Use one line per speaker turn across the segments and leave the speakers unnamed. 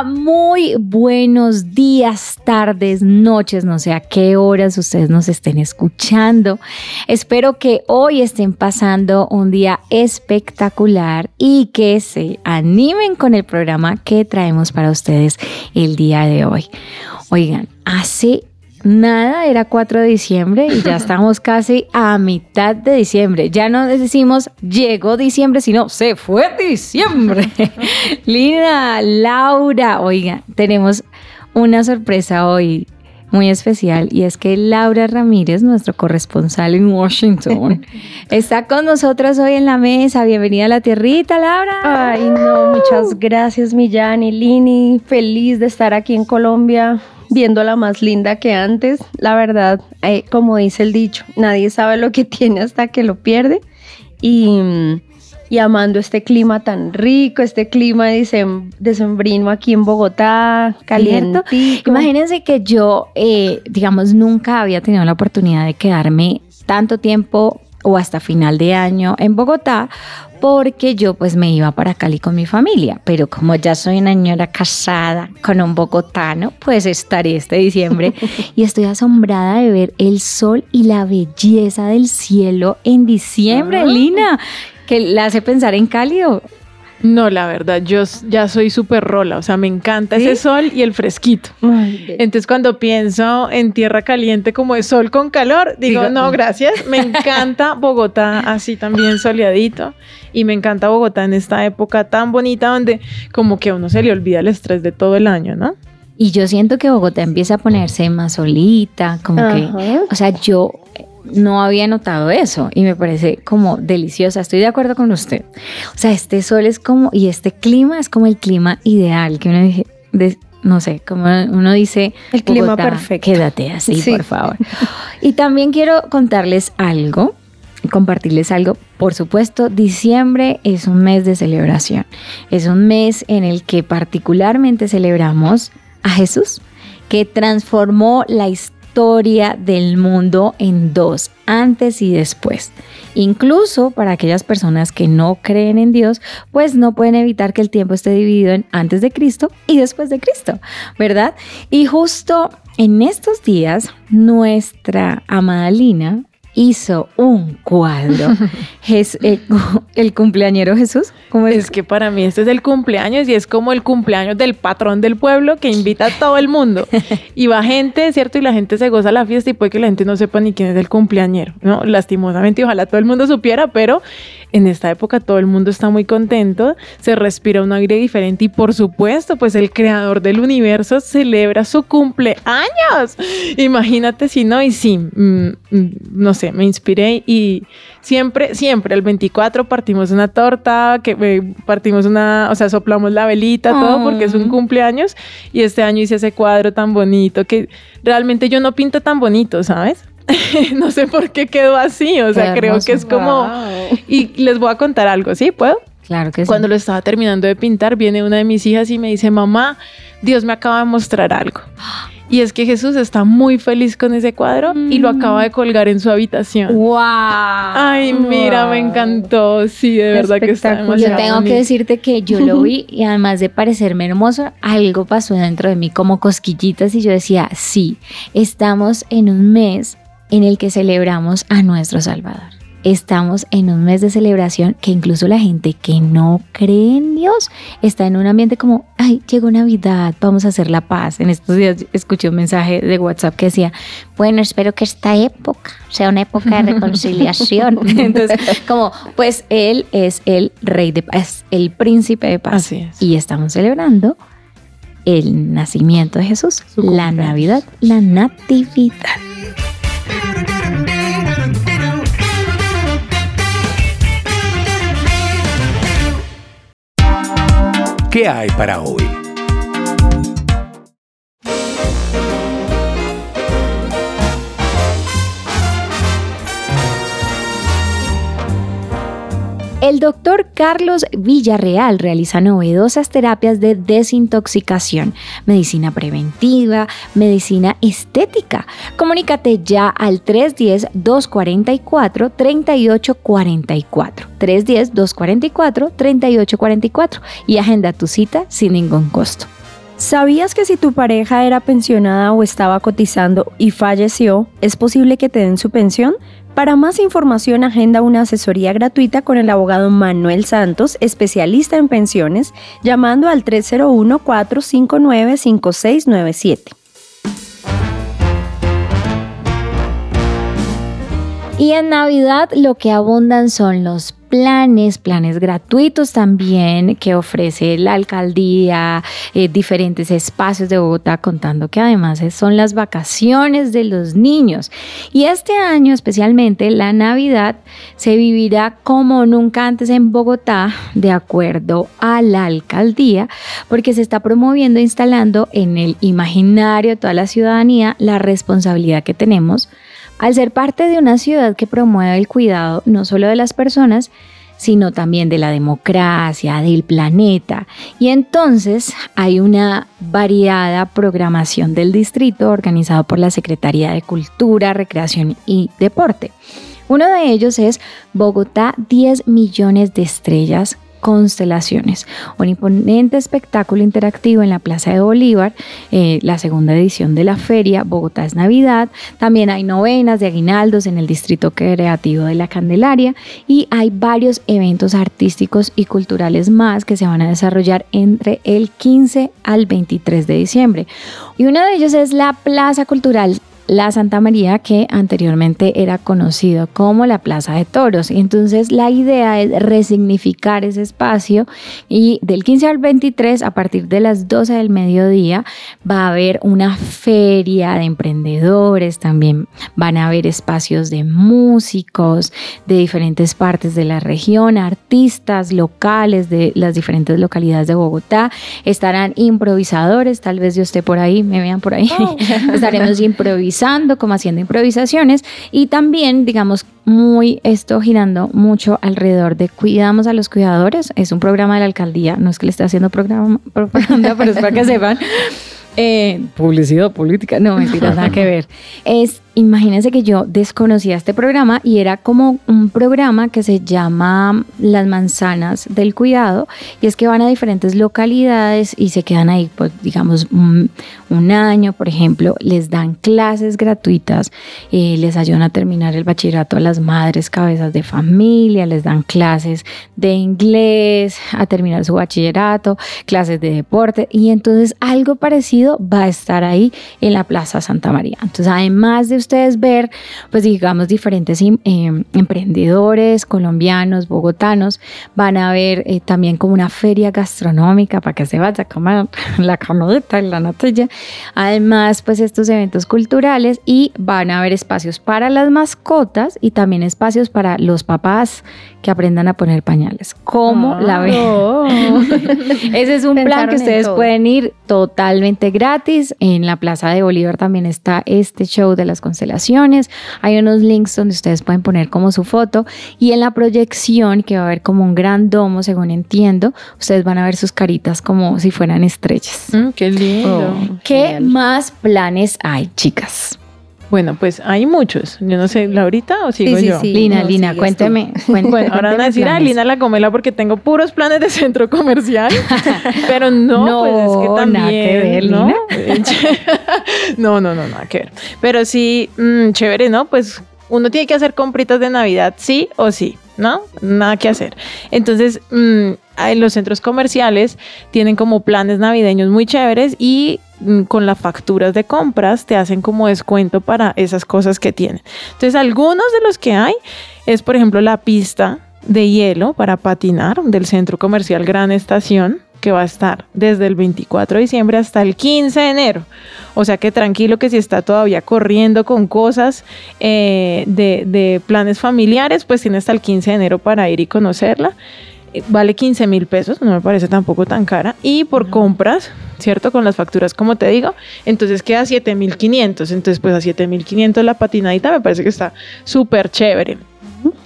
Muy buenos días, tardes, noches, no sé a qué horas ustedes nos estén escuchando. Espero que hoy estén pasando un día espectacular y que se animen con el programa que traemos para ustedes el día de hoy. Oigan, hace nada, era 4 de diciembre y ya estamos casi a mitad de diciembre. Ya no decimos llegó diciembre, sino se fue diciembre. Lina, Laura, oigan, tenemos una sorpresa hoy muy especial y es que Laura Ramírez, nuestro corresponsal en Washington, está con nosotros hoy en la mesa. Bienvenida a la tierrita, Laura.
Ay, no, muchas gracias, Millán y Lini. Feliz de estar aquí en Colombia, viéndola más linda que antes. La verdad, eh, como dice el dicho, nadie sabe lo que tiene hasta que lo pierde. Y, y amando este clima tan rico, este clima de decembrino aquí en Bogotá, caliente.
Imagínense que yo, eh, digamos, nunca había tenido la oportunidad de quedarme tanto tiempo o hasta final de año en Bogotá porque yo pues me iba para Cali con mi familia, pero como ya soy una señora casada con un bogotano, pues estaré este diciembre. Y estoy asombrada de ver el sol y la belleza del cielo en diciembre,
Ah.
Lina, que la hace pensar en Cali o
No, la verdad, yo ya soy súper rola, o sea, me encanta ese sol y el fresquito. Entonces, cuando pienso en tierra caliente como de sol con calor, digo,
Digo,
no,
mm.
gracias. Me encanta Bogotá así también soleadito y me encanta Bogotá en esta época tan bonita donde como que a uno se le olvida el estrés de todo el año, ¿no?
Y yo siento que Bogotá empieza a ponerse más solita, como que, o sea, yo no había notado eso y me parece como deliciosa. Estoy de acuerdo con usted. O sea, este sol es como, y este clima es como el clima ideal, que uno dice, de- no sé, como uno dice,
El clima perfecto.
Quédate así,
Sí.
por favor. Y también quiero contarles algo, compartirles algo. Por supuesto, diciembre es un mes de celebración. Es un mes en el que particularmente celebramos a Jesús, que transformó la historia del mundo en dos, antes y después. Incluso para aquellas personas que no creen en Dios, pues no pueden evitar que el tiempo esté dividido en antes de Cristo y después de Cristo, ¿verdad? Y justo en estos días, nuestra amada Lina hizo un cuadro. Jes- el, el cumpleañero Jesús, ¿cómo es?
Es que para mí este es el cumpleaños y es como el cumpleaños del patrón del pueblo que invita a todo el mundo. Y va gente, ¿cierto? Y la gente se goza la fiesta y puede que la gente no sepa ni quién es el cumpleañero, ¿no? Lastimosamente, ojalá todo el mundo supiera, pero en esta época todo el mundo está muy contento, se respira un aire diferente y por supuesto, pues el creador del universo celebra su cumpleaños. Imagínate si no, y sí, mm, mm, no sé, me inspiré y siempre, siempre, el 24 partimos una torta, que eh, partimos una, o sea, soplamos la velita, todo, porque es un
Mm.
cumpleaños. Y este año hice ese cuadro tan bonito que realmente yo no pinto tan bonito, ¿sabes? no sé por qué quedó así, o sea,
Qué
creo
hermoso.
que es como... Y les voy a contar algo, ¿sí? ¿Puedo?
Claro que sí.
Cuando lo estaba terminando de pintar, viene una de mis hijas y me dice, mamá, Dios me acaba de mostrar algo. Y es que Jesús está muy feliz con ese cuadro y lo acaba de colgar en su habitación.
¡Wow!
Ay, mira, me encantó. Sí, de verdad que está
Espectacular.
Yo
demasiado
tengo que decirte que yo lo vi y además de parecerme hermoso, algo pasó dentro de mí como cosquillitas y yo decía, sí, estamos en un mes en el que celebramos a nuestro Salvador. Estamos en un mes de celebración que incluso la gente que no cree en Dios está en un ambiente como, ay, llegó Navidad, vamos a hacer la paz. En estos días escuché un mensaje de WhatsApp que decía, bueno, espero que esta época sea una época de reconciliación. Entonces, como, pues Él es el rey de paz, el príncipe de paz.
Así es.
Y estamos celebrando el nacimiento de Jesús, la. Navidad, la Natividad.
¿Qué hay para hoy?
El doctor Carlos Villarreal realiza novedosas terapias de desintoxicación, medicina preventiva, medicina estética. Comunícate ya al 310-244-3844. 310-244-3844 y agenda tu cita sin ningún costo.
¿Sabías que si tu pareja era pensionada o estaba cotizando y falleció, es posible que te den su pensión? Para más información, agenda una asesoría gratuita con el abogado Manuel Santos, especialista en pensiones, llamando al 301-459-5697.
Y en Navidad lo que abundan son los planes, planes gratuitos también que ofrece la alcaldía, eh, diferentes espacios de Bogotá, contando que además son las vacaciones de los niños. Y este año especialmente la Navidad se vivirá como nunca antes en Bogotá, de acuerdo a la alcaldía, porque se está promoviendo, e instalando en el imaginario de toda la ciudadanía la responsabilidad que tenemos al ser parte de una ciudad que promueve el cuidado no solo de las personas, sino también de la democracia, del planeta. Y entonces hay una variada programación del distrito organizado por la Secretaría de Cultura, Recreación y Deporte. Uno de ellos es Bogotá 10 millones de estrellas Constelaciones, un imponente espectáculo interactivo en la Plaza de Bolívar, eh, la segunda edición de la feria Bogotá es Navidad, también hay novenas de aguinaldos en el Distrito Creativo de la Candelaria y hay varios eventos artísticos y culturales más que se van a desarrollar entre el 15 al 23 de diciembre. Y uno de ellos es la Plaza Cultural la Santa María que anteriormente era conocido como la Plaza de Toros. Y entonces la idea es resignificar ese espacio y del 15 al 23 a partir de las 12 del mediodía va a haber una feria de emprendedores, también van a haber espacios de músicos de diferentes partes de la región, artistas locales de las diferentes localidades de Bogotá, estarán improvisadores, tal vez yo esté por ahí, me vean por ahí, oh. estaremos improvisando como haciendo improvisaciones y también, digamos, muy esto girando mucho alrededor de cuidamos a los cuidadores. Es un programa de la alcaldía, no es que le esté haciendo programa, propaganda, pero es para que sepan. Eh, publicidad política, no, mentira, nada que ver. Es Imagínense que yo desconocía este programa y era como un programa que se llama Las manzanas del cuidado y es que van a diferentes localidades y se quedan ahí, pues digamos, un, año, por ejemplo, les dan clases gratuitas, eh, les ayudan a terminar el bachillerato a las madres cabezas de familia, les dan clases de inglés, a terminar su bachillerato, clases de deporte y entonces algo parecido va a estar ahí en la Plaza Santa María. Entonces, además de ustedes ver, pues digamos, diferentes em, emprendedores colombianos, bogotanos, van a ver eh, también como una feria gastronómica para que se vaya a comer la camodita y la natilla. Además, pues estos eventos culturales y van a haber espacios para las mascotas y también espacios para los papás que aprendan a poner pañales. ¿Cómo la ven? Ese es un plan que ustedes pueden ir totalmente gratis. En la Plaza de Bolívar también está este show de las constelaciones. Hay unos links donde ustedes pueden poner como su foto y en la proyección que va a haber como un gran domo, según entiendo, ustedes van a ver sus caritas como si fueran estrellas.
Mm, qué lindo.
Oh, ¿Qué más planes hay, chicas?
Bueno, pues hay muchos. Yo no sé, ¿Laurita o sigo yo?
Sí, Lina, Lina, cuénteme.
Bueno, ahora van a decir, ah, Lina la comela porque tengo puros planes de centro comercial. pero no, pues es que también. Nada que ver, ¿no? Lina. no, no, no, nada que ver. Pero sí, mmm, chévere, ¿no? Pues uno tiene que hacer compritas de Navidad, sí o sí, ¿no? Nada que hacer. Entonces, mmm, en los centros comerciales tienen como planes navideños muy chéveres y mm, con las facturas de compras te hacen como descuento para esas cosas que tienen. Entonces, algunos de los que hay es, por ejemplo, la pista de hielo para patinar del centro comercial Gran Estación que va a estar desde el 24 de diciembre hasta el 15 de enero. O sea que tranquilo que si está todavía corriendo con cosas eh, de, de planes familiares, pues tiene hasta el 15 de enero para ir y conocerla. eh, vale 15 mil pesos, no me parece tampoco tan cara. Y por compras, ¿cierto? Con las facturas, como te digo, entonces queda 7 mil 500. Entonces, pues a 7 mil 500 la patinadita me parece que está súper chévere.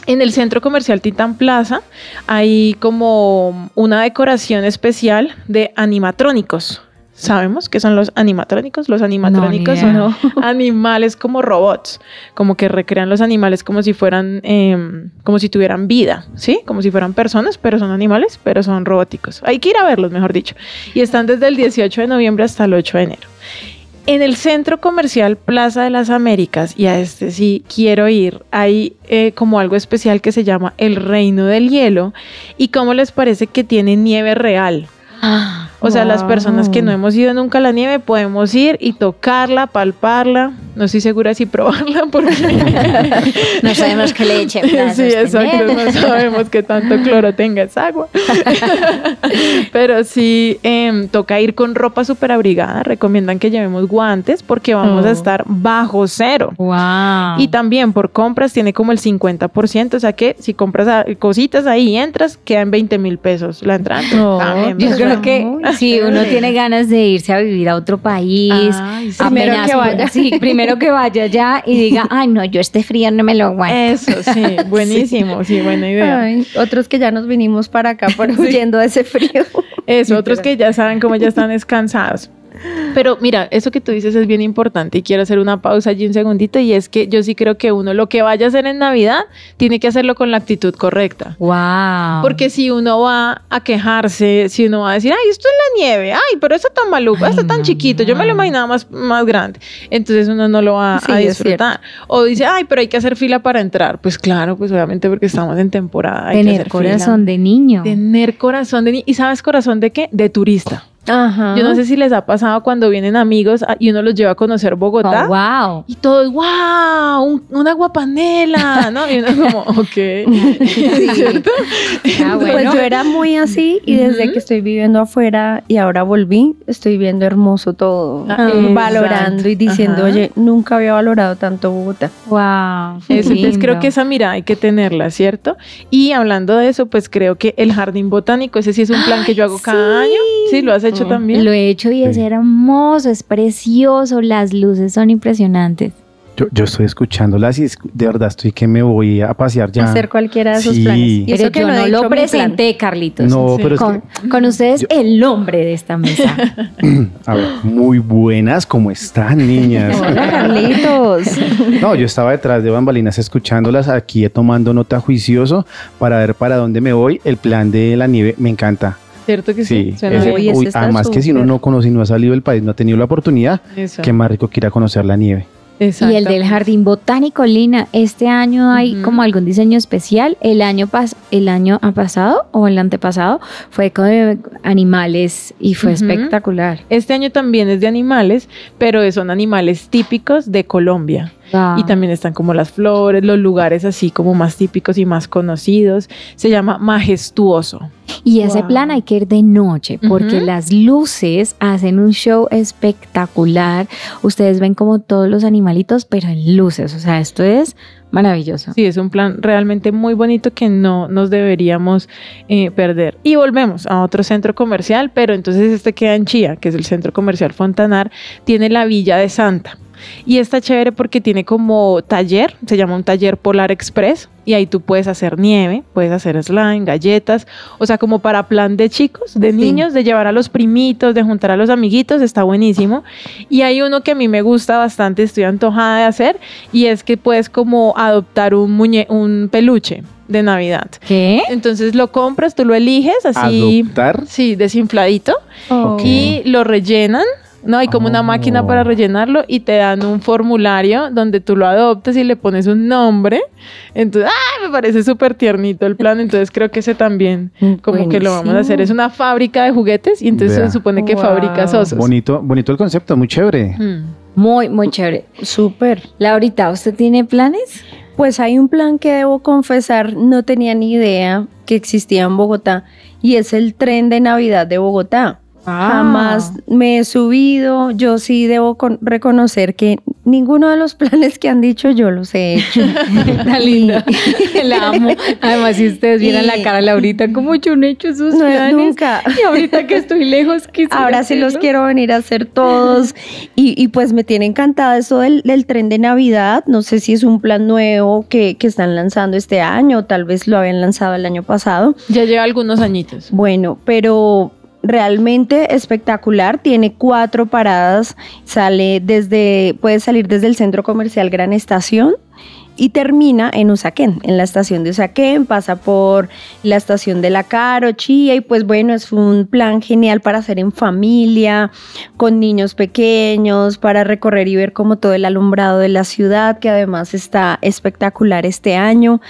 En el centro comercial Titán Plaza hay como una decoración especial de animatrónicos. ¿Sabemos qué son los animatrónicos? Los animatrónicos son animales como robots, como que recrean los animales como si fueran, em, como si tuvieran vida, ¿sí? Como si fueran personas, pero son animales, pero son robóticos. Hay que ir a verlos, mejor dicho. Y están desde el 18 de noviembre hasta el 8 de enero. En el centro comercial Plaza de las Américas, y a este sí quiero ir, hay eh, como algo especial que se llama el Reino del Hielo. ¿Y cómo les parece que tiene nieve real? O sea, las personas que no hemos ido nunca a la nieve podemos ir y tocarla, palparla. No estoy segura si probarla porque
No sabemos qué leche.
sí, exacto, no sabemos qué tanto cloro tenga esa agua. Pero sí, em, toca ir con ropa súper abrigada. Recomiendan que llevemos guantes porque vamos a
Oh.
estar bajo cero.
Wow.
Y también por compras tiene como el 50%, o sea que si compras cositas ahí y entras, quedan 20 mil pesos la entrada. También,
Yo creo que si uno tiene ganas de irse a vivir a otro país,
Ay, sí.
Primero
apenas-
que vaya.
sí, primero que vaya ya y diga, ay no, yo este frío no me lo aguanto.
Eso, sí, buenísimo, sí, buena idea.
Ay, otros que ya nos vinimos para acá por huyendo de ese frío.
Eso, otros que ya saben cómo ya están descansados. Pero mira, eso que tú dices es bien importante y quiero hacer una pausa allí un segundito y es que yo sí creo que uno lo que vaya a hacer en Navidad tiene que hacerlo con la actitud correcta.
Wow.
Porque si uno va a quejarse, si uno va a decir, ay, esto es la nieve, ay, pero eso tan maluco,
Ay,
está tan
no,
chiquito, yo me lo imaginaba más, más grande. Entonces uno no lo va
Sí,
a disfrutar. O dice, ay, pero hay que hacer fila para entrar. Pues claro, pues obviamente porque estamos en temporada. Hay que
tener
hacer
corazón
fila.
de niño.
Tener corazón de ni- ¿Y sabes corazón de qué? De turista.
Ajá.
Yo no sé si les ha pasado cuando vienen amigos y uno los lleva a conocer Bogotá.
Oh, wow.
Y todos, wow, un- una guapanela, ¿no? Y uno como, ok. ¿Cierto?
Ah,
Pues yo era muy así y desde que estoy viviendo afuera y ahora volví, estoy viendo hermoso todo,
Ah,
eh, valorando y diciendo,
Ajá.
oye, nunca había valorado tanto Bogotá.
Wow.
Eso, entonces creo que esa mirada hay que tenerla, ¿cierto? Y hablando de eso, pues creo que el jardín botánico, ese sí es un plan que yo hago cada año. Sí, lo has hecho también.
Lo he hecho y es
Sí.
hermoso, es precioso, las luces son impresionantes.
Yo, yo estoy escuchándolas y es- de verdad estoy que me voy a pasear ya.
Hacer cualquiera de esos
Sí.
planes. Y
Pero
eso que
yo
no,
lo presenté, Carlitos.
No,
Sí.
pero es
con,
que,
con ustedes
yo-
el hombre de esta mesa.
a ver, muy buenas, ¿cómo están, niñas?
Hola, Carlitos.
No, yo estaba detrás de bambalinas escuchándolas aquí tomando nota juicioso para ver para dónde me voy. El plan de la nieve me encanta.
¿Cierto que sí?
Sí, ese-
Uy,
uy, además que si uno no conoce y no ha salido del país, no ha tenido la oportunidad,
Eso.
qué más rico que ir a conocer la nieve.
Y el del jardín botánico, Lina, este año hay como algún diseño especial. El año pas el año ha pasado o el antepasado fue con eh, animales y fue espectacular.
Este año también es de animales, pero son animales típicos de Colombia.
Wow.
Y también están como las flores, los lugares así como más típicos y más conocidos. Se llama Majestuoso.
Y ese
Wow.
plan hay que ir de noche porque las luces hacen un show espectacular. Ustedes ven como todos los animalitos, pero en luces. O sea, esto es maravilloso.
Sí, es un plan realmente muy bonito que no nos deberíamos eh, perder. Y volvemos a otro centro comercial, pero entonces este queda en Chía, que es el centro comercial Fontanar, tiene la Villa de Santa. Y está chévere porque tiene como taller, se llama un taller Polar Express, y ahí tú puedes hacer nieve, puedes hacer slime, galletas, o sea, como para plan de chicos, de
Sí.
niños, de llevar a los primitos, de juntar a los amiguitos, está buenísimo. Y hay uno que a mí me gusta bastante, estoy antojada de hacer, y es que puedes como adoptar un muñe un peluche de Navidad.
¿Qué?
Entonces lo compras, tú lo eliges así,
Adoptar.
sí, desinfladito,
Oh.
y lo rellenan. No, hay como una máquina para rellenarlo y te dan un formulario donde tú lo adoptas y le pones un nombre. Entonces, ¡ah! Me parece súper tiernito el plan. Entonces creo que ese también como que lo vamos a hacer. Es una fábrica de juguetes y entonces
Vea.
se supone que
Wow.
fabrica osos.
Bonito, bonito el concepto, muy chévere.
Mm.
Muy, muy chévere.
Súper.
Laurita, ¿usted tiene planes?
Pues hay un plan que debo confesar, no tenía ni idea que existía en Bogotá y es el tren de Navidad de Bogotá.
Ah.
Jamás me he subido. Yo sí debo con- reconocer que ninguno de los planes que han dicho yo los he hecho.
Está linda. La amo. Además, si ustedes vieran la
Y-
cara de Laurita, como yo no he hecho esos
No,
planes.
nunca.
Y ahorita que estoy lejos, quisiera
Ahora sí los quiero venir a hacer todos. Y, y pues me tiene encantada eso del, del tren de Navidad. No sé si es un plan nuevo que, que están lanzando este año, tal vez lo habían lanzado el año pasado.
Ya lleva algunos añitos.
Bueno, pero realmente espectacular. Tiene cuatro paradas. Sale desde, puede salir desde el centro comercial Gran Estación y termina en Usaquén, en la estación de Usaquén, pasa por la estación de La Caro, Chía, y pues bueno, es un plan genial para hacer en familia, con niños pequeños, para recorrer y ver como todo el alumbrado de la ciudad, que además está espectacular este año.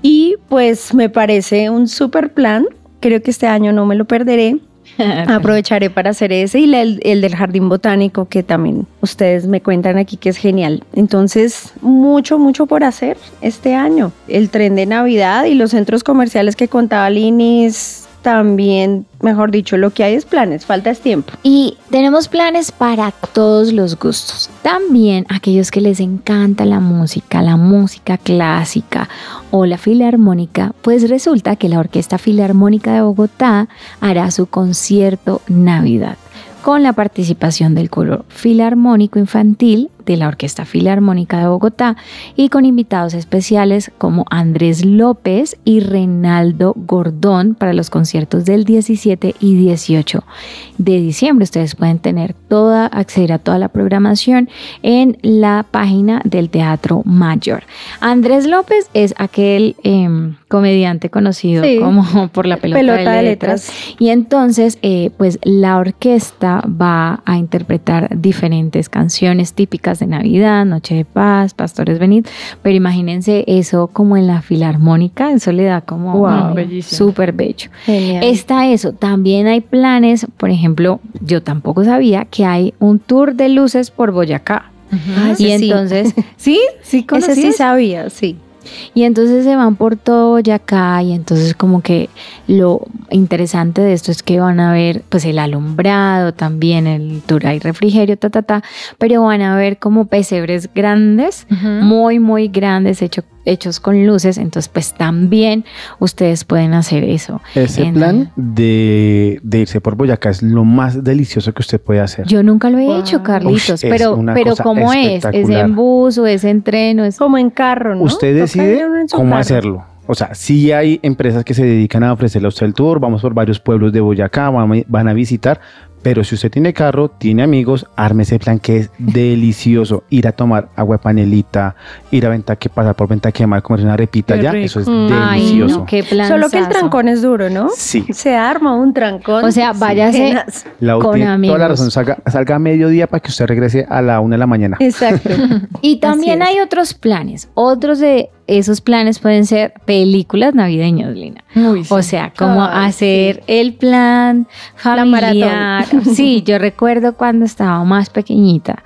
Y pues me parece un super plan, creo que este año no me lo perderé. Aprovecharé para hacer ese y el, el del jardín botánico que también ustedes me cuentan aquí que es genial. Entonces, mucho, mucho por hacer este año. El tren de Navidad y los centros comerciales que contaba Linis, también, mejor dicho, lo que hay es planes, falta es tiempo.
Y tenemos planes para todos los gustos. También aquellos que les encanta la música, la música clásica o la filarmónica, pues resulta que la Orquesta Filarmónica de Bogotá hará su concierto Navidad con la participación del coro filarmónico infantil de la Orquesta Filarmónica de Bogotá y con invitados especiales como Andrés López y Reinaldo Gordón para los conciertos del 17 y 18 de diciembre. Ustedes pueden tener toda, acceder a toda la programación en la página del Teatro Mayor. Andrés López es aquel em, comediante conocido
Sí.
como por la pelota,
Pelota
de, letras. Y entonces, eh, pues la orquesta va a interpretar diferentes canciones típicas de Navidad, Noche de Paz, Pastores Venid, pero imagínense eso como en la filarmónica, eso le da como
Wow.
súper bello.
Genial.
Está eso, también hay planes, por ejemplo, yo tampoco sabía que hay un tour de luces por Boyacá.
Ah,
Y
sí.
entonces, sí, sí,
Ese sí
conocías?
sabía, sí.
Y entonces se van por todo Boyacá y entonces como que lo interesante de esto es que van a ver pues el alumbrado también, el tour hay refrigerio, ta, ta, ta, pero van a ver como pesebres grandes, muy, muy grandes, hecho- hechos con luces, entonces pues también ustedes pueden hacer eso.
Ese
En-
plan de, de irse por Boyacá es lo más delicioso que usted puede hacer.
Yo nunca lo he
Wow.
hecho, Carlitos, pero, pero ¿cómo es? ¿Es en bus o es en tren o es...
Como en carro, ¿no?
Usted decide cómo
carro.
hacerlo. O sea, sí hay empresas que se dedican a ofrecerle a usted el tour, vamos por varios pueblos de Boyacá, van a visitar, pero si usted tiene carro, tiene amigos, arme ese plan que es delicioso. Ir a tomar agua de panelita, ir a Ventaque, pasar por Ventaquema, comer una repita
Qué
ya,
rico.
eso es
Mm.
Ay,
delicioso.
no, qué.
Solo que el trancón es duro, ¿no?
Sí.
Se arma un trancón.
O sea, váyase
Tenaz.
La
con
tiene toda
amigos.
la razón, salga, salga a mediodía para que usted regrese a la una de la mañana.
Exacto.
Y también hay otros planes. Otros de esos planes pueden ser películas navideñas, Lina. O sea, como
Ay,
hacer el plan
La
familiar. sí, yo recuerdo cuando estaba más pequeñita.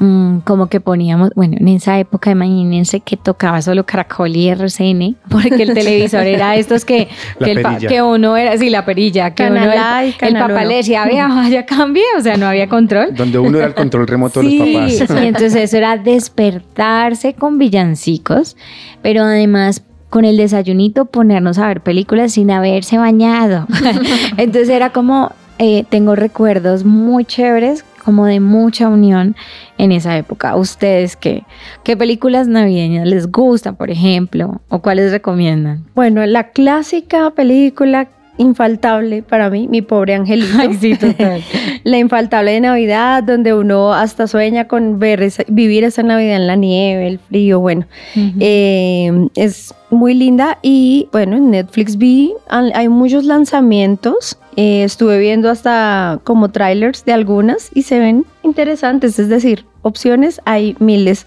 Mm, como que poníamos, bueno, en esa época imagínense que tocaba solo Caracol y RCN, porque el televisor era estos que, el que uno era, sí, la perilla, que
Canal
uno era- el papá
uno.
le decía, vea, vaya, cambie, o sea, no había control.
Donde uno era el control remoto de los papás.
sí, entonces eso era despertarse con villancicos, pero además con el desayunito ponernos a ver películas sin haberse bañado. entonces era como, eh, tengo recuerdos muy chéveres, como de mucha unión en esa época. ¿Ustedes qué? ¿Qué películas navideñas les gustan, por ejemplo? ¿O cuáles recomiendan?
Bueno, la clásica película infaltable para mí, Mi pobre angelito.
Ay, sí, total.
La infaltable de Navidad, donde uno hasta sueña con ver esa- vivir esa Navidad en la nieve, el frío, bueno. Eh, es muy linda y bueno, en Netflix vi, hay muchos lanzamientos. Eh, estuve viendo hasta como trailers de algunas y se ven interesantes, es decir, opciones hay miles.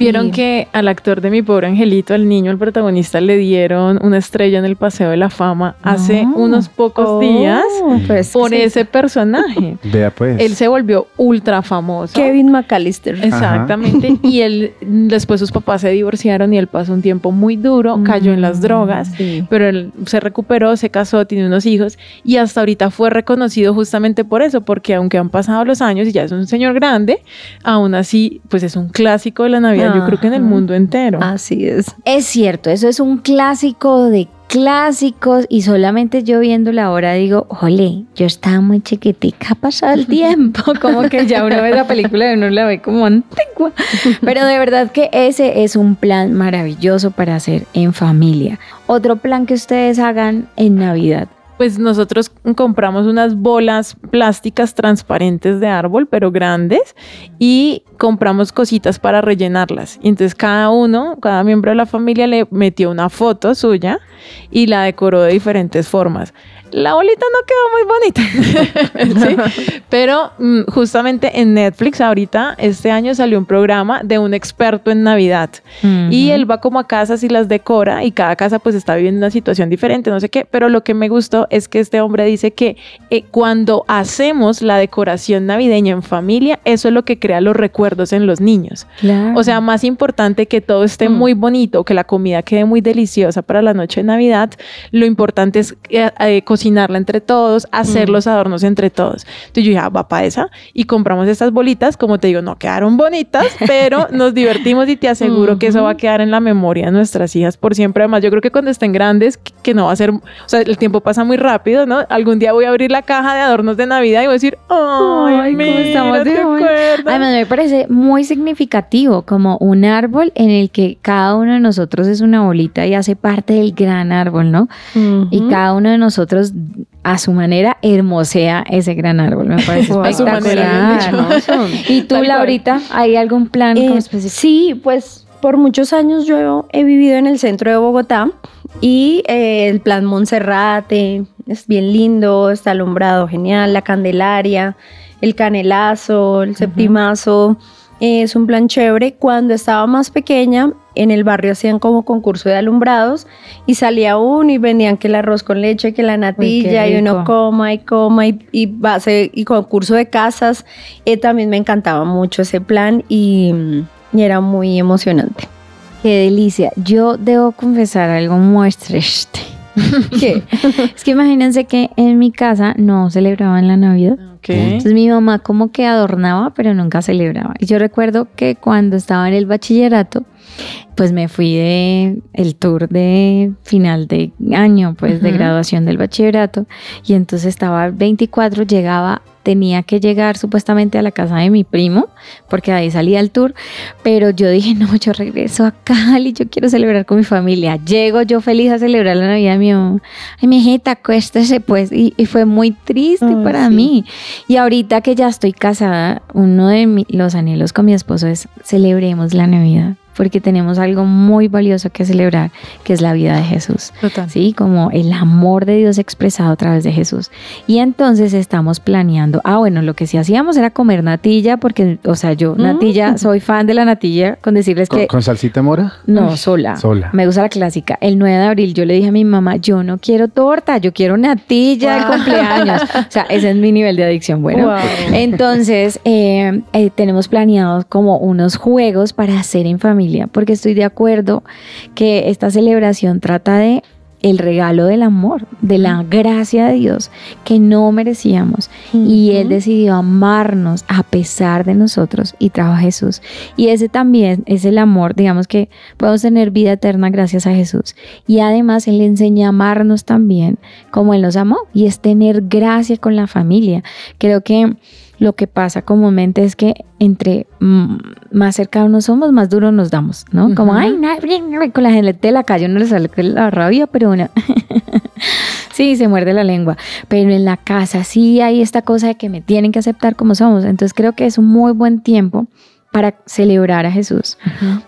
Vieron que al actor de Mi Pobre Angelito, al niño, al protagonista, le dieron una estrella en el Paseo de la Fama hace
No.
unos pocos días
Oh, pues,
por
sí.
ese personaje.
Vea pues.
Él se volvió ultra famoso.
Kevin McAllister.
Exactamente. Y él, después sus papás se divorciaron y él pasó un tiempo muy duro, cayó en las
Mm,
drogas,
Sí.
pero él se recuperó, se casó, tiene unos hijos y hasta ahorita fue reconocido justamente por eso, porque aunque han pasado los años y ya es un señor grande, aún así, pues es un clásico de la Navidad, yo creo que en el mundo entero.
Así es.
Es cierto, eso es un clásico de clásicos y solamente yo viéndolo ahora digo, ole, yo estaba muy chiquitica, ha pasado el tiempo, como que ya uno ve la película y uno la ve como antigua. Pero de verdad que ese es un plan maravilloso para hacer en familia. Otro plan que ustedes hagan en Navidad.
Pues nosotros compramos unas bolas plásticas transparentes de árbol, pero grandes, y compramos cositas para rellenarlas. Y entonces cada uno, cada miembro de la familia le metió una foto suya y la decoró de diferentes formas. La bolita no quedó muy bonita, ¿sí? pero mm, justamente en Netflix ahorita, este año salió un programa de un experto en Navidad. Y él va como a casas y las decora y cada casa pues está viviendo una situación diferente, no sé qué, pero lo que me gustó es que este hombre dice que eh, cuando hacemos la decoración navideña en familia, eso es lo que crea los recuerdos en los niños.
Claro.
O sea, más importante que todo esté
Mm.
muy bonito, que la comida quede muy deliciosa para la noche de Navidad, lo importante es eh, eh, cocinarla entre todos, hacer
Mm.
los adornos entre todos. Entonces yo dije, ah, va para esa y compramos estas bolitas, como te digo, no quedaron bonitas, pero nos divertimos y te aseguro que eso va a quedar en la memoria de nuestras hijas por siempre. Además, yo creo que cuando estén grandes, que, no va a ser, o sea, el tiempo pasa muy rápido, ¿no? Algún día voy a abrir la caja de adornos de Navidad y voy a decir, ay,
Ay, cómo
mira,
estamos de
¿te
joven".
acuerdas?
Además, me parece muy significativo, como un árbol en el que cada uno de nosotros es una bolita y hace parte del gran árbol, ¿no? Y cada uno de nosotros, a su manera, hermosea ese gran árbol. Me parece
Wow.
Espectacular. ¿no? ¿Y tú. Laurita, hay algún plan
Eh,
específico?
sí, pues por muchos años yo he vivido en el centro de Bogotá y eh, el plan Monserrate es bien lindo, está alumbrado genial, la Candelaria, el Canelazo, el Septimazo. eh, es un plan chévere. Cuando estaba más pequeña, en el barrio hacían como concurso de alumbrados y salía uno y vendían que el arroz con leche, que la natilla y uno coma y coma y, y base y concurso de casas. Eh, también me encantaba mucho ese plan y, y era muy emocionante.
Qué delicia. Yo debo confesar algo muy triste.
¿Qué?
Es que imagínense que en mi casa no celebraban la Navidad. Entonces mi mamá como que adornaba, pero nunca celebraba. Y yo recuerdo que cuando estaba en el bachillerato, pues me fui de el tour de final de año, pues de graduación del bachillerato. Y entonces estaba el 24, llegaba, tenía que llegar supuestamente a la casa de mi primo, porque de ahí salía el tour. Pero yo dije, no, yo regreso a Cali, yo quiero celebrar con mi familia. Llego yo feliz a celebrar la Navidad de mi mamá. Ay, mi hijita, acuéstese pues. Y, y fue muy triste para
sí.
mí. Y ahorita que ya estoy casada, uno de mi- los anhelos con mi esposo es celebremos la Navidad, porque tenemos algo muy valioso que celebrar, que es la vida de Jesús.
Total.
Sí, como el amor de Dios expresado a través de Jesús. Y entonces estamos planeando, ah, bueno, lo que sí hacíamos era comer natilla, porque, o sea, yo natilla, soy fan de la natilla, con decirles
¿Con,
que...
con salsita mora?
No, sola.
Sola.
Me gusta la clásica. El 9 de abril yo le dije a mi mamá, yo no quiero torta, yo quiero natilla de cumpleaños. O sea, ese es mi nivel de adicción. Bueno,
Wow.
entonces eh, eh, tenemos planeados como unos juegos para hacer en familia, porque estoy de acuerdo que esta celebración trata de el regalo del amor, de la gracia de Dios que no merecíamos. Y Él decidió amarnos a pesar de nosotros y trajo a Jesús. Y ese también es el amor, digamos que podemos tener vida eterna gracias a Jesús. Y además Él enseña a amarnos también como Él nos amó y es tener gracia con la familia. Creo que lo que pasa comúnmente es que entre más cercanos somos, más duro nos damos, ¿no? Como, ay, no, con la gente de la calle no le sale la rabia, pero una... Sí, se muerde la lengua, pero en la casa sí hay esta cosa de que me tienen que aceptar como somos. Entonces creo que es un muy buen tiempo para celebrar a Jesús,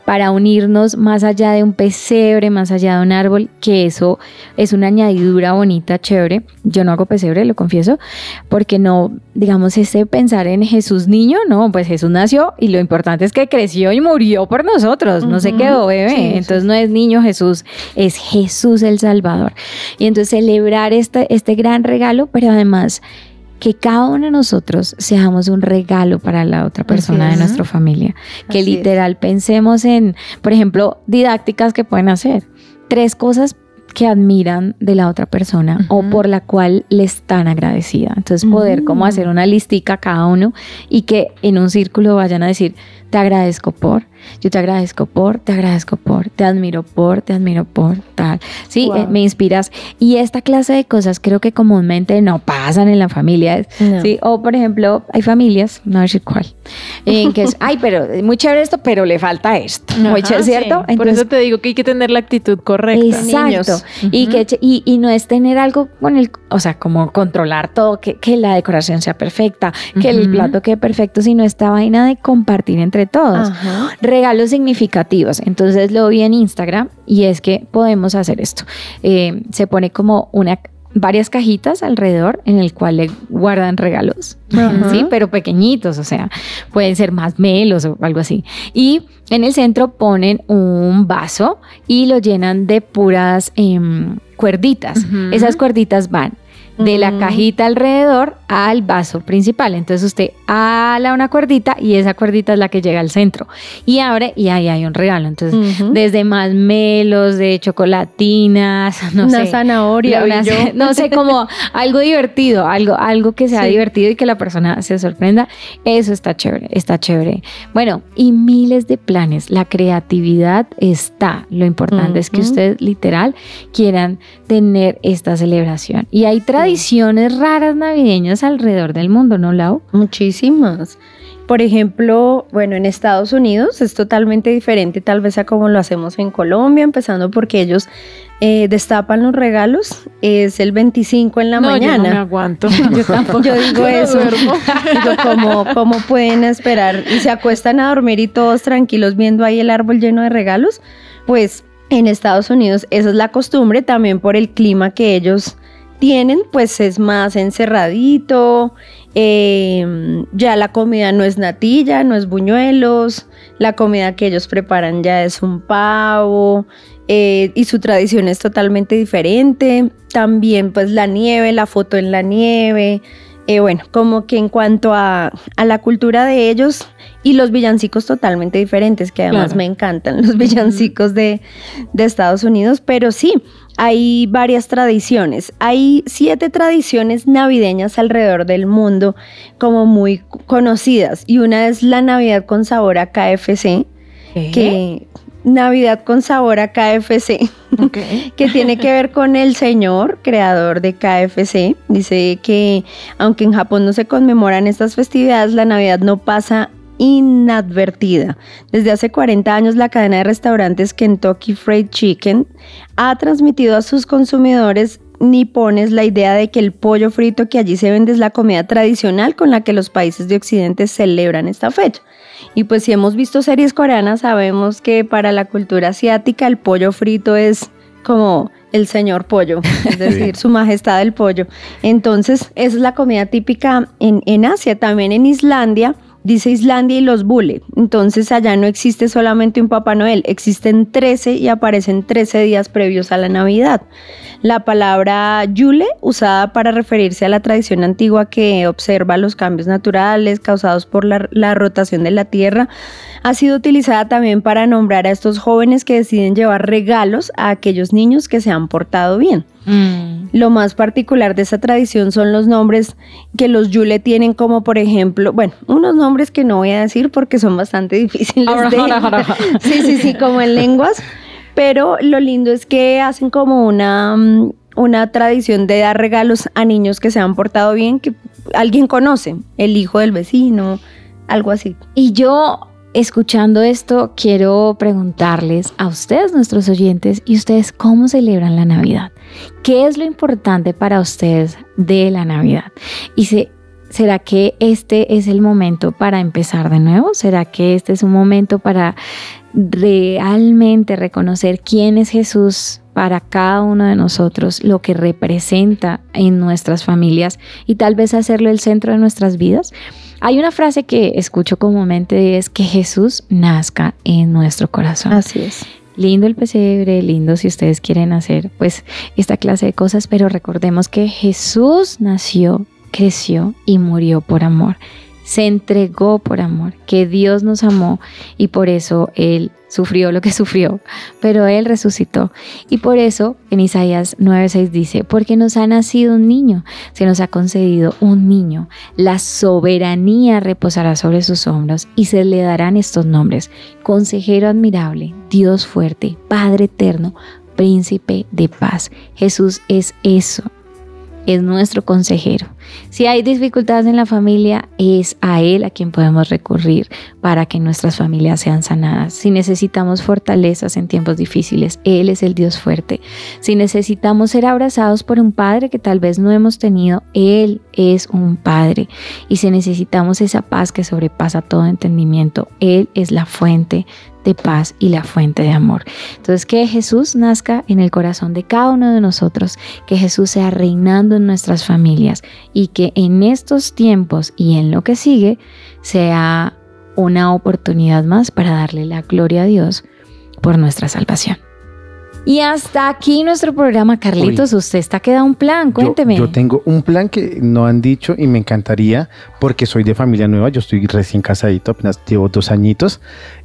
para unirnos más allá de un pesebre, más allá de un árbol, que eso es una añadidura bonita, chévere. Yo no hago pesebre, lo confieso, porque no, digamos, ese pensar en Jesús niño, no, pues Jesús nació y lo importante es que creció y murió por nosotros, no se quedó bebé, entonces no es niño Jesús, es Jesús el Salvador. Y entonces celebrar este, este gran regalo, pero además que cada uno de nosotros seamos un regalo para la otra persona de nuestra familia. Que literal pensemos en, por ejemplo, didácticas que pueden hacer. Tres cosas que admiran de la otra persona o por la cual le están agradecida. Entonces poder como hacer una listica cada uno y que en un círculo vayan a decir, te agradezco por, yo te agradezco por, te agradezco por, te admiro por, te admiro por, tal. Sí, eh, me inspiras. Y esta clase de cosas creo que comúnmente no pasan en la familia. Sí, o por ejemplo, hay familias, no sé cuál, en que es, ay, pero muy chévere esto, pero le falta esto. muy chévere, ¿cierto?
por eso te digo que hay que tener la actitud correcta.
Exacto. y, que, y, y, no es tener algo con el, o sea, como controlar todo, que, que la decoración sea perfecta, que el plato quede perfecto, sino esta vaina de compartir entre todos. Ajá regalos significativos. Entonces lo vi en Instagram y es que podemos hacer esto. Eh, se pone como una varias cajitas alrededor en el cual le guardan regalos, sí, pero pequeñitos, o sea, pueden ser más melos o algo así. Y en el centro ponen un vaso y lo llenan de puras em, cuerditas. Esas cuerditas van de la cajita alrededor al vaso principal. Entonces usted ala una cuerdita y esa cuerdita es la que llega al centro y abre y ahí hay un regalo. Entonces, desde más melos, de chocolatinas, no
una zanahoria,
no sé, como algo divertido, algo, algo que sea divertido y que la persona se sorprenda. Eso está chévere, está chévere. Bueno, y miles de planes. La creatividad está. Lo importante es que ustedes literal quieran tener esta celebración. Y hay tradiciones raras navideñas alrededor del mundo, ¿no, Lau?
Muchísimas. Por ejemplo, bueno, en Estados Unidos es totalmente diferente tal vez a como lo hacemos en Colombia, empezando porque ellos eh, destapan los regalos, es el 25 en la mañana. Yo
no me aguanto.
yo tampoco. Yo digo eso. digo, ¿cómo, ¿cómo pueden esperar? Y se acuestan a dormir y todos tranquilos viendo ahí el árbol lleno de regalos. Pues en Estados Unidos esa es la costumbre también por el clima que ellos tienen, pues es más encerradito, em, ya la comida no es natilla, no es buñuelos, la comida que ellos preparan ya es un pavo eh, y su tradición es totalmente diferente. También pues la nieve, la foto en la nieve. Eh, bueno, como que en cuanto a, la cultura de ellos y los villancicos totalmente diferentes, que además me encantan los villancicos de, de Estados Unidos, pero sí, hay varias tradiciones. Hay siete tradiciones navideñas alrededor del mundo como muy conocidas y una es la Navidad con sabor a KFC, que Navidad con sabor a KFC, que tiene que ver con el señor creador de KFC. Dice que aunque en Japón no se conmemoran estas festividades, la Navidad no pasa inadvertida. Desde hace 40 años la cadena de restaurantes Kentucky Fried Chicken ha transmitido a sus consumidores nipones la idea de que el pollo frito que allí se vende es la comida tradicional con la que los países de Occidente celebran esta fecha. Y pues si hemos visto series coreanas sabemos que para la cultura asiática el pollo frito es como el señor pollo, es decir, su majestad el pollo. Entonces, esa es la comida típica en, en Asia, también en Islandia dice Islandia y los Bule. Entonces allá no existe solamente un Papá Noel, existen 13 y aparecen 13 días previos a la Navidad. La palabra Yule, usada para referirse a la tradición antigua que observa los cambios naturales causados por la, rotación de la Tierra, ha sido utilizada también para nombrar a estos jóvenes que deciden llevar regalos a aquellos niños que se han portado bien. Mm. Lo más particular de esa tradición son los nombres que los Yule tienen como por ejemplo, bueno, unos nombres que no voy a decir porque son bastante difíciles de... sí, sí, sí, como en lenguas, pero lo lindo es que hacen como una mm, una tradición de dar regalos a niños que se han portado bien, que alguien conoce, el hijo del vecino, algo así.
Y yo escuchando esto, quiero preguntarles a ustedes, nuestros oyentes, y ustedes cómo celebran la Navidad. ¿Qué es lo importante para ustedes de la Navidad? Y se ¿será que este es el momento para empezar de nuevo? ¿Será que este es un momento para realmente reconocer quién es Jesús para cada uno de nosotros, lo que representa en nuestras familias y tal vez hacerlo el centro de nuestras vidas? Hay una frase que escucho comúnmente es que Jesús nazca en nuestro corazón.
Así es.
Lindo el pesebre, lindo si ustedes quieren hacer pues esta clase de cosas, pero recordemos que Jesús nació, creció y murió por amor se entregó por amor, que Dios nos amó y por eso Él sufrió lo que sufrió, pero Él resucitó. Y por eso en Isaías 9:6 dice, porque nos ha nacido un niño, se nos ha concedido un niño, la soberanía reposará sobre sus hombros y se le darán estos nombres, consejero admirable, Dios fuerte, Padre eterno, príncipe de paz. Jesús es eso es nuestro consejero. Si hay dificultades en la familia, es a Él a quien podemos recurrir para que nuestras familias sean sanadas. Si necesitamos fortalezas en tiempos difíciles, Él es el Dios fuerte. Si necesitamos ser abrazados por un Padre que tal vez no hemos tenido, Él es un Padre. Y si necesitamos esa paz que sobrepasa todo entendimiento, Él es la fuente de paz y la fuente de amor. Entonces, que Jesús nazca en el corazón de cada uno de nosotros, que Jesús sea reinando en nuestras familias y que en estos tiempos y en lo que sigue sea una oportunidad más para darle la gloria a Dios por nuestra salvación. Y hasta aquí nuestro programa, Carlitos. Usted está queda un plan, cuénteme.
Yo, tengo un plan que no han dicho y me encantaría porque soy de familia nueva. Yo estoy recién casadito, apenas llevo dos añitos.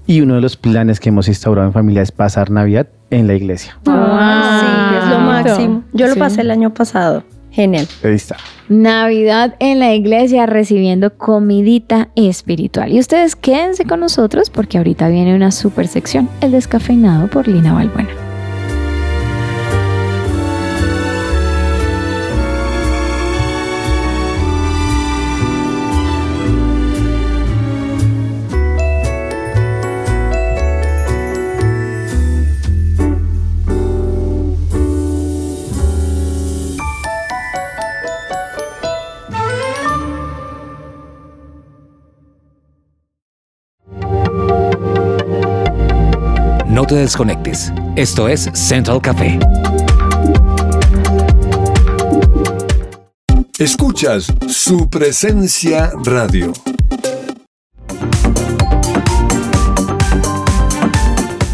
Y uno de los planes que hemos instaurado en familia es pasar Navidad en la iglesia.
Ah, sí, es lo máximo. Yo lo pasé el año pasado. Genial.
Ahí está.
Navidad en la iglesia recibiendo comidita espiritual. Y ustedes quédense con nosotros porque ahorita viene una super sección, el descafeinado por Lina Balbuena.
Te desconectes. Esto es Central Café.
Escuchas su presencia radio.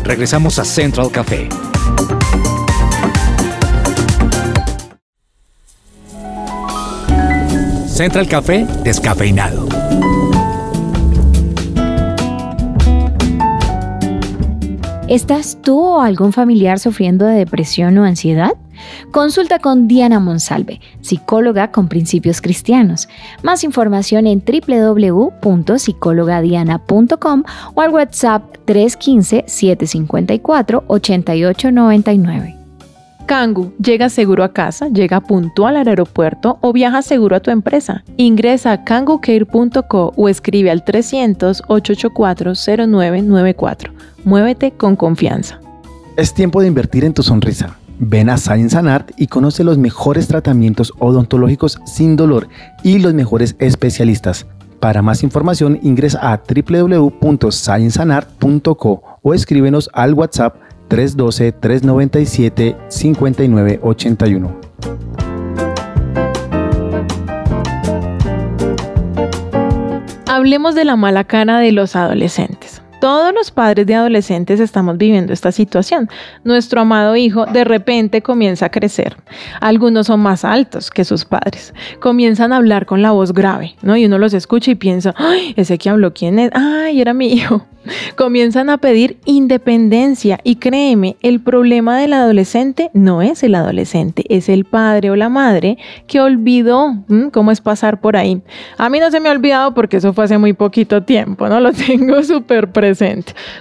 Regresamos a Central Café. Central Café descafeinado.
¿Estás tú o algún familiar sufriendo de depresión o ansiedad? Consulta con Diana Monsalve, psicóloga con principios cristianos. Más información en www.psicologadiana.com o al WhatsApp 315-754-8899.
Kangu, llega seguro a casa, llega puntual al aeropuerto o viaja seguro a tu empresa. Ingresa a kangucare.co o escribe al 300-884-0994. Muévete con confianza.
Es tiempo de invertir en tu sonrisa. Ven a Science and Art y conoce los mejores tratamientos odontológicos sin dolor y los mejores especialistas. Para más información ingresa a www.scienceandart.co o escríbenos al WhatsApp 312-397-5981.
Hablemos de la mala cara de los adolescentes. Todos los padres de adolescentes estamos viviendo esta situación. Nuestro amado hijo de repente comienza a crecer. Algunos son más altos que sus padres. Comienzan a hablar con la voz grave, ¿no? Y uno los escucha y piensa, ay, ese que habló, ¿quién es? Ay, era mi hijo. Comienzan a pedir independencia y créeme, el problema del adolescente no es el adolescente, es el padre o la madre que olvidó cómo es pasar por ahí. A mí no se me ha olvidado porque eso fue hace muy poquito tiempo, ¿no? Lo tengo súper presente.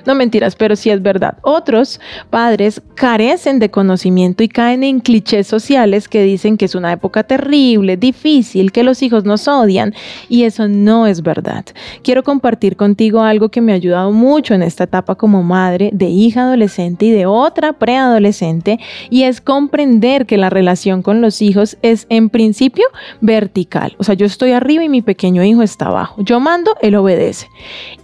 No mentiras, pero sí es verdad. Otros padres carecen de conocimiento y caen en clichés sociales que dicen que es una época terrible, difícil, que los hijos nos odian y eso no es verdad. Quiero compartir contigo algo que me ha ayudado mucho en esta etapa como madre de hija adolescente y de otra preadolescente y es comprender que la relación con los hijos es en principio vertical. O sea, yo estoy arriba y mi pequeño hijo está abajo. Yo mando, él obedece.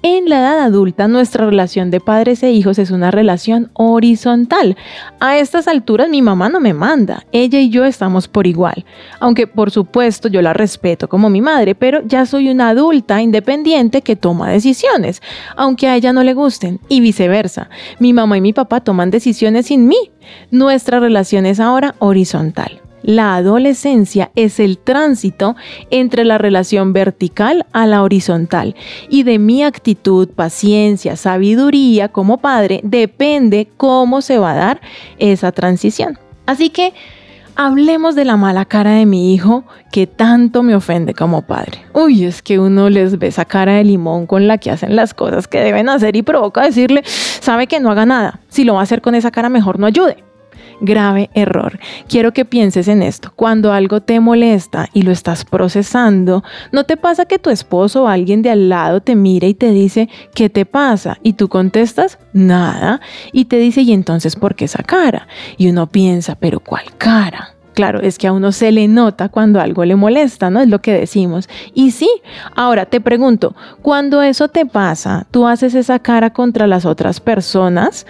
En la edad adulta, nuestra relación de padres e hijos es una relación horizontal. A estas alturas mi mamá no me manda, ella y yo estamos por igual. Aunque por supuesto yo la respeto como mi madre, pero ya soy una adulta independiente que toma decisiones, aunque a ella no le gusten, y viceversa. Mi mamá y mi papá toman decisiones sin mí. Nuestra relación es ahora horizontal. La adolescencia es el tránsito entre la relación vertical a la horizontal y de mi actitud, paciencia, sabiduría como padre depende cómo se va a dar esa transición. Así que hablemos de la mala cara de mi hijo que tanto me ofende como padre. Uy, es que uno les ve esa cara de limón con la que hacen las cosas que deben hacer y provoca decirle, sabe que no haga nada. Si lo va a hacer con esa cara, mejor no ayude grave error. Quiero que pienses en esto. Cuando algo te molesta y lo estás procesando, ¿no te pasa que tu esposo o alguien de al lado te mira y te dice, ¿qué te pasa? Y tú contestas, nada. Y te dice, ¿y entonces por qué esa cara? Y uno piensa, ¿pero cuál cara? Claro, es que a uno se le nota cuando algo le molesta, ¿no? Es lo que decimos. Y sí, ahora te pregunto, cuando eso te pasa, ¿tú haces esa cara contra las otras personas?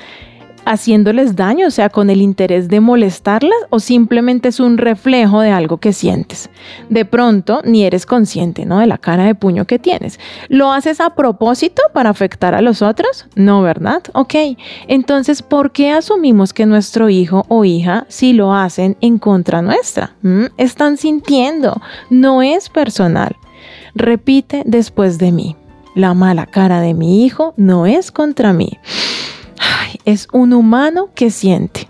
Haciéndoles daño, o sea, con el interés de molestarlas o simplemente es un reflejo de algo que sientes. De pronto ni eres consciente, ¿no? De la cara de puño que tienes. ¿Lo haces a propósito para afectar a los otros? No, ¿verdad? Ok. Entonces, ¿por qué asumimos que nuestro hijo o hija si lo hacen en contra nuestra? ¿Mm? Están sintiendo, no es personal. Repite después de mí. La mala cara de mi hijo no es contra mí es un humano que siente.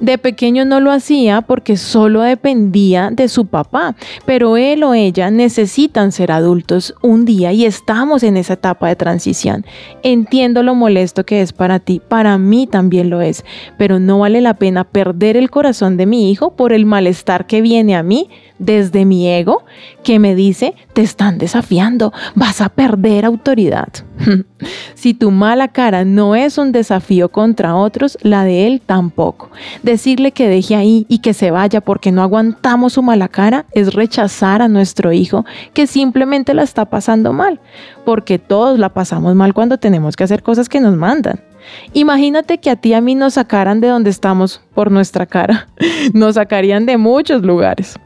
De pequeño no lo hacía porque solo dependía de su papá, pero él o ella necesitan ser adultos un día y estamos en esa etapa de transición. Entiendo lo molesto que es para ti, para mí también lo es, pero no vale la pena perder el corazón de mi hijo por el malestar que viene a mí desde mi ego que me dice, te están desafiando, vas a perder autoridad. si tu mala cara no es un desafío contra otros, la de él tampoco. Decirle que deje ahí y que se vaya porque no aguantamos su mala cara es rechazar a nuestro hijo que simplemente la está pasando mal, porque todos la pasamos mal cuando tenemos que hacer cosas que nos mandan. Imagínate que a ti y a mí nos sacaran de donde estamos por nuestra cara. Nos sacarían de muchos lugares.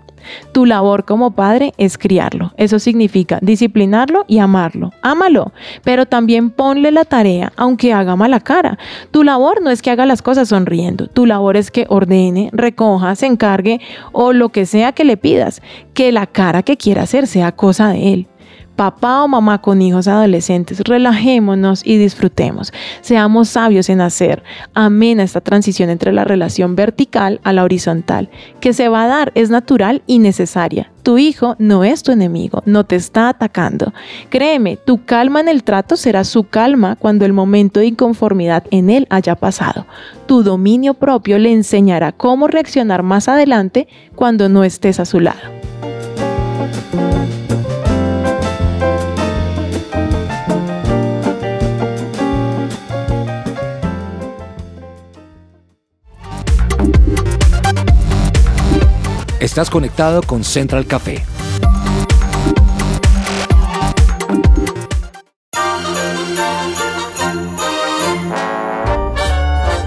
Tu labor como padre es criarlo. Eso significa disciplinarlo y amarlo. Ámalo, pero también ponle la tarea aunque haga mala cara. Tu labor no es que haga las cosas sonriendo. Tu labor es que ordene, recoja, se encargue o lo que sea que le pidas. Que la cara que quiera hacer sea cosa de él papá o mamá con hijos adolescentes, relajémonos y disfrutemos. Seamos sabios en hacer amena esta transición entre la relación vertical a la horizontal, que se va a dar, es natural y necesaria. Tu hijo no es tu enemigo, no te está atacando. Créeme, tu calma en el trato será su calma cuando el momento de inconformidad en él haya pasado. Tu dominio propio le enseñará cómo reaccionar más adelante cuando no estés a su lado.
Estás conectado con Central Café.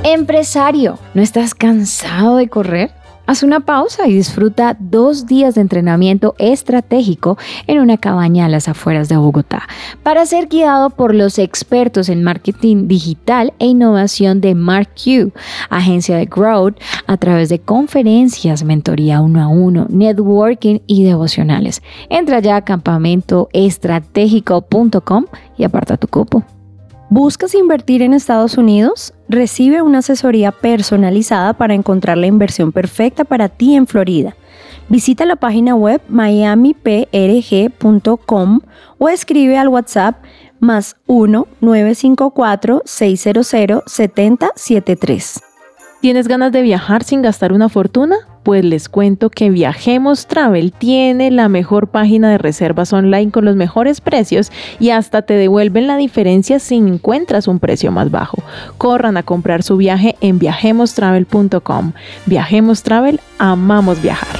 Empresario, ¿no estás cansado de correr? Haz una pausa y disfruta dos días de entrenamiento estratégico en una cabaña a las afueras de Bogotá para ser guiado por los expertos en marketing digital e innovación de MarkQ, agencia de Growth, a través de conferencias, mentoría uno a uno, networking y devocionales. Entra ya a campamentoestratégico.com y aparta tu cupo.
¿Buscas invertir en Estados Unidos? Recibe una asesoría personalizada para encontrar la inversión perfecta para ti en Florida. Visita la página web miamiprg.com o escribe al WhatsApp más 1-954-600-7073.
¿Tienes ganas de viajar sin gastar una fortuna? Pues les cuento que Viajemos Travel tiene la mejor página de reservas online con los mejores precios y hasta te devuelven la diferencia si encuentras un precio más bajo. Corran a comprar su viaje en viajemostravel.com. Viajemos Travel, amamos viajar.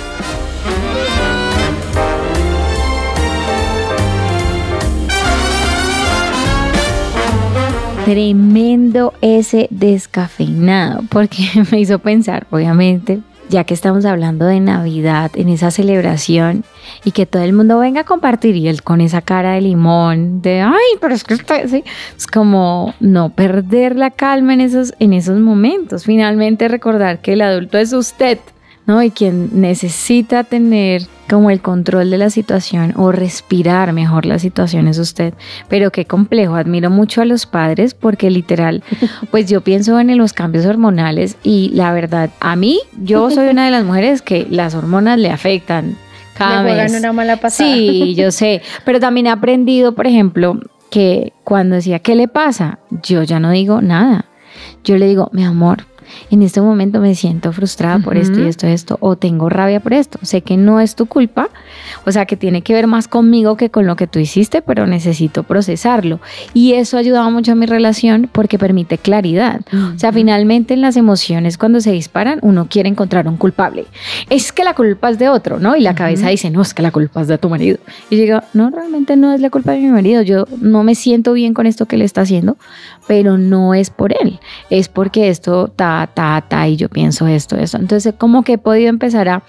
Tremendo ese descafeinado, porque me hizo pensar, obviamente, ya que estamos hablando de Navidad, en esa celebración, y que todo el mundo venga a compartir, y él con esa cara de limón, de, ay, pero es que está, sí", es como no perder la calma en esos, en esos momentos, finalmente recordar que el adulto es usted, ¿no? Y quien necesita tener como el control de la situación o respirar mejor la situación es usted. Pero qué complejo, admiro mucho a los padres porque literal, pues yo pienso en los cambios hormonales y la verdad, a mí, yo soy una de las mujeres que las hormonas le afectan cada
Le una mala pasada.
Sí, yo sé, pero también he aprendido, por ejemplo, que cuando decía, ¿qué le pasa? Yo ya no digo nada. Yo le digo, mi amor, en este momento me siento frustrada por esto y esto, esto, o tengo rabia por esto. Sé que no es tu culpa, o sea, que tiene que ver más conmigo que con lo que tú hiciste, pero necesito procesarlo. Y eso ha ayudado mucho a mi relación porque permite claridad. O sea, finalmente en las emociones cuando se disparan, uno quiere encontrar un culpable. Es que la culpa es de otro, ¿no? Y la cabeza dice, no, es que la culpa es de tu marido. Y yo digo, no, realmente no es la culpa de mi marido. Yo no me siento bien con esto que le está haciendo, pero no es por él. Es porque esto, ta, ta, ta, y yo pienso esto, esto. Entonces, como que he podido empezar a,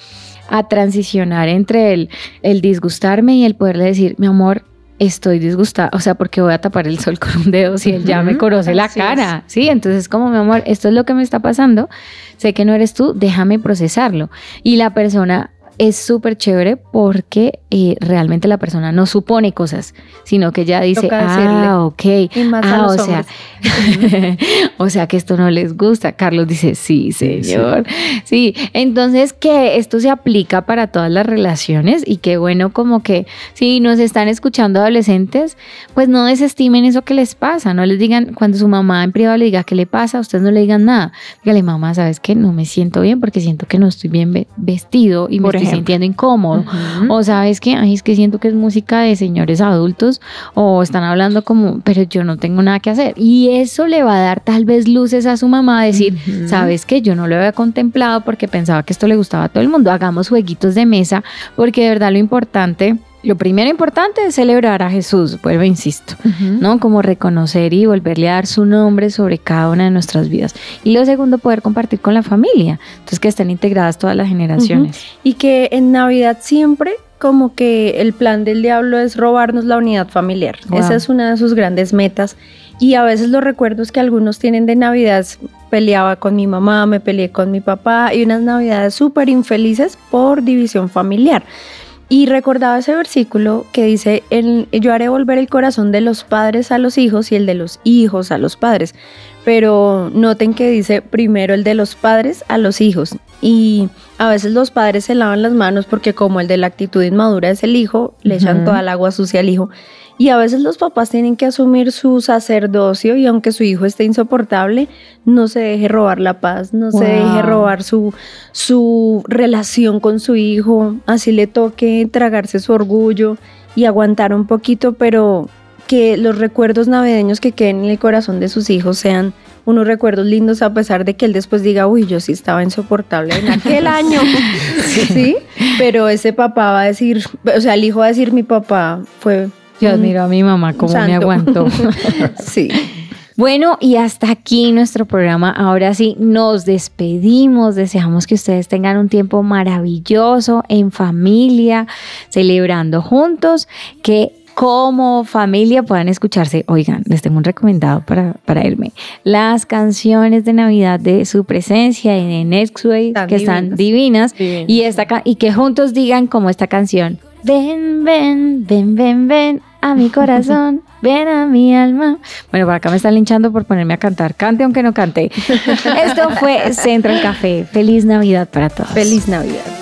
a transicionar entre el, el disgustarme y el poderle decir, mi amor, estoy disgustada, o sea, porque voy a tapar el sol con un dedo si él ya me conoce la
así es.
cara, ¿sí? Entonces, como mi amor, esto es lo que me está pasando, sé que no eres tú, déjame procesarlo. Y la persona es súper chévere porque eh, realmente la persona no supone cosas, sino que ya dice, ah, ok,
Y más a
ah,
los
o sea, o sea que esto no les gusta. Carlos dice, sí, señor. Sí, entonces que esto se aplica para todas las relaciones y que bueno, como que si nos están escuchando adolescentes, pues no desestimen eso que les pasa, no les digan, cuando su mamá en privado le diga qué le pasa, ustedes no le digan nada. Dígale, mamá, ¿sabes qué? No me siento bien porque siento que no estoy bien ve- vestido y me
Por
estoy
ejemplo.
Sintiendo incómodo. O sabes que, ay, es que siento que es música de señores adultos o están hablando como, pero yo no tengo nada que hacer. Y eso le va a dar tal vez luces a su mamá a decir, sabes que yo no lo había contemplado porque pensaba que esto le gustaba a todo el mundo. Hagamos jueguitos de mesa porque de verdad lo importante, lo primero importante es celebrar a Jesús, vuelvo, insisto.
Ujú.
¿no? Como reconocer y volverle a dar su nombre sobre cada una de nuestras vidas. Y lo segundo, poder compartir con la familia. Entonces, que estén integradas todas las generaciones.
Y que en Navidad siempre como que el plan del diablo es robarnos la unidad familiar.
Wow.
Esa es una de sus grandes metas. Y a veces los recuerdos que algunos tienen de Navidad, peleaba con mi mamá, me peleé con mi papá y unas Navidades súper infelices por división familiar. Y recordaba ese versículo que dice, "El- yo haré volver el corazón de los padres a los hijos y el de los hijos a los padres. Pero noten que dice primero el de los padres a los hijos. Y a veces los padres se lavan las manos porque como el de la actitud inmadura es el hijo, le echan toda el agua sucia al hijo. Y a veces los papás tienen que asumir su sacerdocio y aunque su hijo esté insoportable, no se deje robar la paz, no se deje robar su, su relación con su hijo, así le toque tragarse su orgullo y aguantar un poquito, pero que los recuerdos navideños que queden en el corazón de sus hijos sean unos recuerdos lindos a pesar de que él después diga, uy, yo sí estaba insoportable en aquel año, sí, pero ese papá va a decir, o sea, el hijo va a decir, mi papá fue...
Yo
un
admiro a mi mamá cómo me
santo".
aguantó.
Sí.
Bueno, y hasta aquí nuestro programa. Ahora sí, nos despedimos. Deseamos que ustedes tengan un tiempo maravilloso en familia, celebrando juntos, que como familia puedan escucharse. Oigan, les tengo un recomendado para, para irme. Las canciones de Navidad de su presencia y de Next Way,
Están
que están
divinas.
divinas. Y, esta, y que juntos digan como esta canción. Ven, ven, ven, ven, ven a mi corazón, ven a mi alma. Bueno, por acá me están linchando por ponerme a cantar. Cante aunque no cante. Esto fue Central Café. Feliz Navidad para todos.
Feliz Navidad.